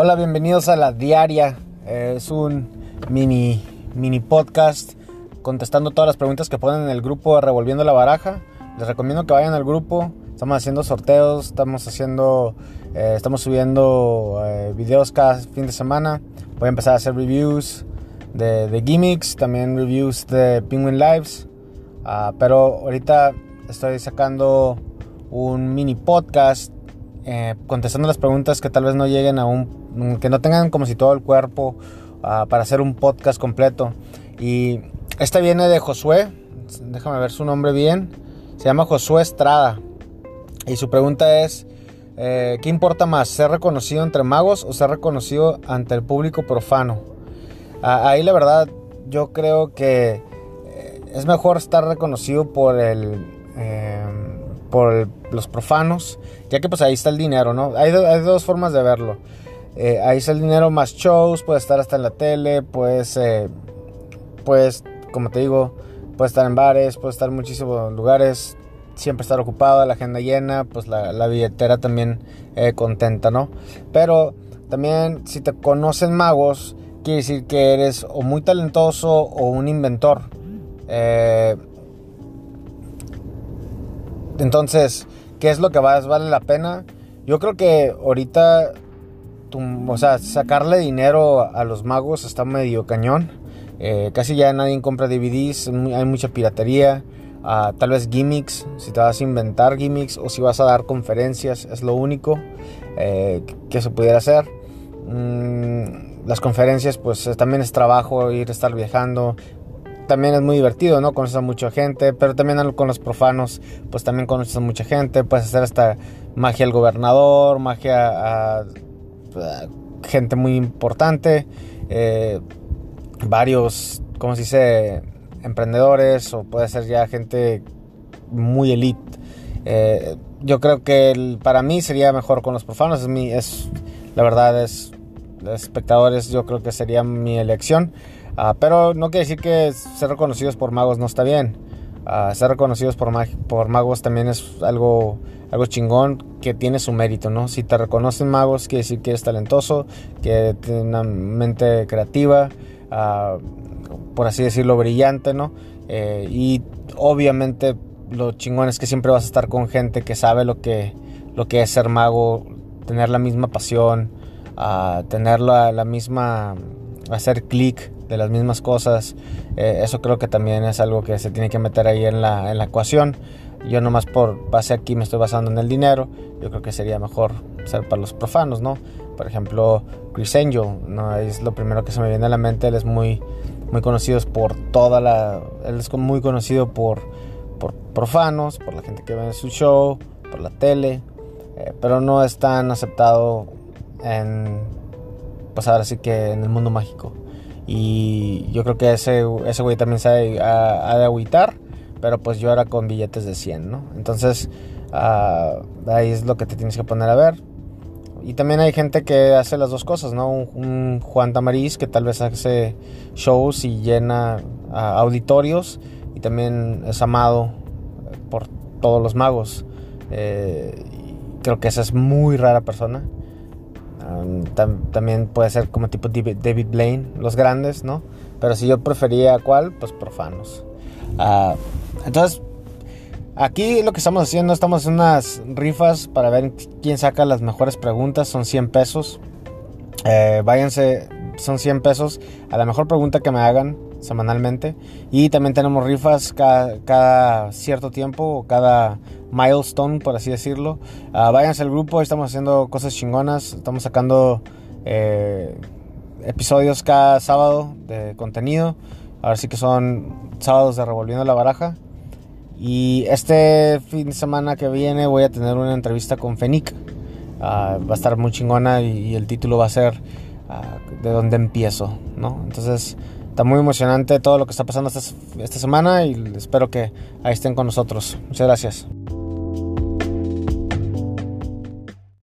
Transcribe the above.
Hola, bienvenidos a la diaria. Eh, es un mini, mini podcast contestando todas las preguntas que ponen en el grupo Revolviendo la Baraja. Les recomiendo que vayan al grupo. Estamos haciendo sorteos, estamos haciendo, eh, estamos subiendo eh, videos cada fin de semana. Voy a empezar a hacer reviews de, de gimmicks, también reviews de Penguin Lives. Ah, pero ahorita estoy sacando un mini podcast contestando las preguntas que tal vez no lleguen a un Mm, que no tengan como si todo el cuerpo ah, para hacer un podcast completo. Y esta viene de Josué, déjame ver su nombre bien, se llama Josué Estrada. Y su pregunta es, eh, ¿qué importa más, ser reconocido entre magos o ser reconocido ante el público profano? Ah, ahí la verdad yo creo que eh, es mejor estar reconocido por el... Eh, por los profanos, ya que pues ahí está el dinero, ¿no? Hay, hay dos formas de verlo. Eh, ahí está el dinero más shows, puede estar hasta en la tele, pues, eh, pues, como te digo, puede estar en bares, puede estar en muchísimos lugares, siempre estar ocupado, la agenda llena, pues la, billetera también eh, contenta, ¿no? Pero también si te conocen magos, quiere decir que eres o muy talentoso o un inventor. Entonces, ¿qué es lo que más vale la pena? Yo creo que ahorita o sea, sacarle dinero a los magos está medio cañón. Eh, casi ya nadie compra DVDs, hay mucha piratería. Ah, tal vez gimmicks, si te vas a inventar gimmicks o si vas a dar conferencias, es lo único eh, que se pudiera hacer. Mm, las conferencias, pues también es trabajo ir a estar viajando. También es muy divertido, ¿no? Conoces a mucha gente, pero también con los profanos, pues también conoces a mucha gente. Puedes hacer hasta magia al gobernador, magia a gente muy importante, eh, varios, como se dice, emprendedores o puede ser ya gente muy elite. Eh, yo creo que para mí sería mejor con los profanos, es, mi, es la verdad es espectadores yo creo que sería mi elección, ah, pero no quiere decir que ser reconocidos por magos no está bien ser reconocidos por, por magos también es algo, algo chingón que tiene su mérito, ¿no? Si te reconocen magos, quiere decir que eres talentoso, que tienes una mente creativa, ah, por así decirlo, brillante, ¿no? Eh, y obviamente lo chingón es que siempre vas a estar con gente que sabe lo que, lo que es ser mago, tener la misma pasión, uh, tener la, la misma, hacer clic de las mismas cosas. Eh, eso creo que también es algo que se tiene que meter ahí en la, en la ecuación. Yo nomás por base aquí me estoy basando en el dinero. Yo creo que sería mejor ser para los profanos, ¿no? Por ejemplo, Chris Angel, ¿no? Es lo primero que se me viene a la mente. Él es muy, muy conocido por toda la... Él es muy conocido por, por profanos, por la gente que ve su show, por la tele. Eh, pero no es tan aceptado en... Pues ahora sí que en el mundo mágico. Y yo creo que ese, ese güey también se ha, de agüitar. Pero pues yo era con billetes de 100, ¿no? Entonces ah, ahí es lo que te tienes que poner a ver. Y también hay gente que hace las dos cosas, ¿no? Un, Juan Tamariz que tal vez hace shows y llena ah, auditorios. Y también es amado por todos los magos. Eh, creo que esa es muy rara persona también puede ser como tipo David Blaine, los grandes, ¿no? Pero si yo prefería cuál, pues profanos. Ah, entonces, aquí lo que estamos haciendo, estamos en unas rifas para ver quién saca las mejores preguntas. Son 100 pesos. Eh, váyanse, son 100 pesos a la mejor pregunta que me hagan semanalmente. Y también tenemos rifas cada, cierto tiempo, cada milestone, por así decirlo. Uh, váyanse al grupo, estamos haciendo cosas chingonas, estamos sacando eh, episodios cada sábado de contenido. Ahora sí que son sábados de Revolviendo la Baraja. Y este fin de semana que viene voy a tener una entrevista con Fenic. Ah, va a estar muy chingona y, el título va a ser ah, de dónde empiezo, ¿no? Entonces está muy emocionante todo lo que está pasando esta, semana y espero que ahí estén con nosotros. Muchas gracias.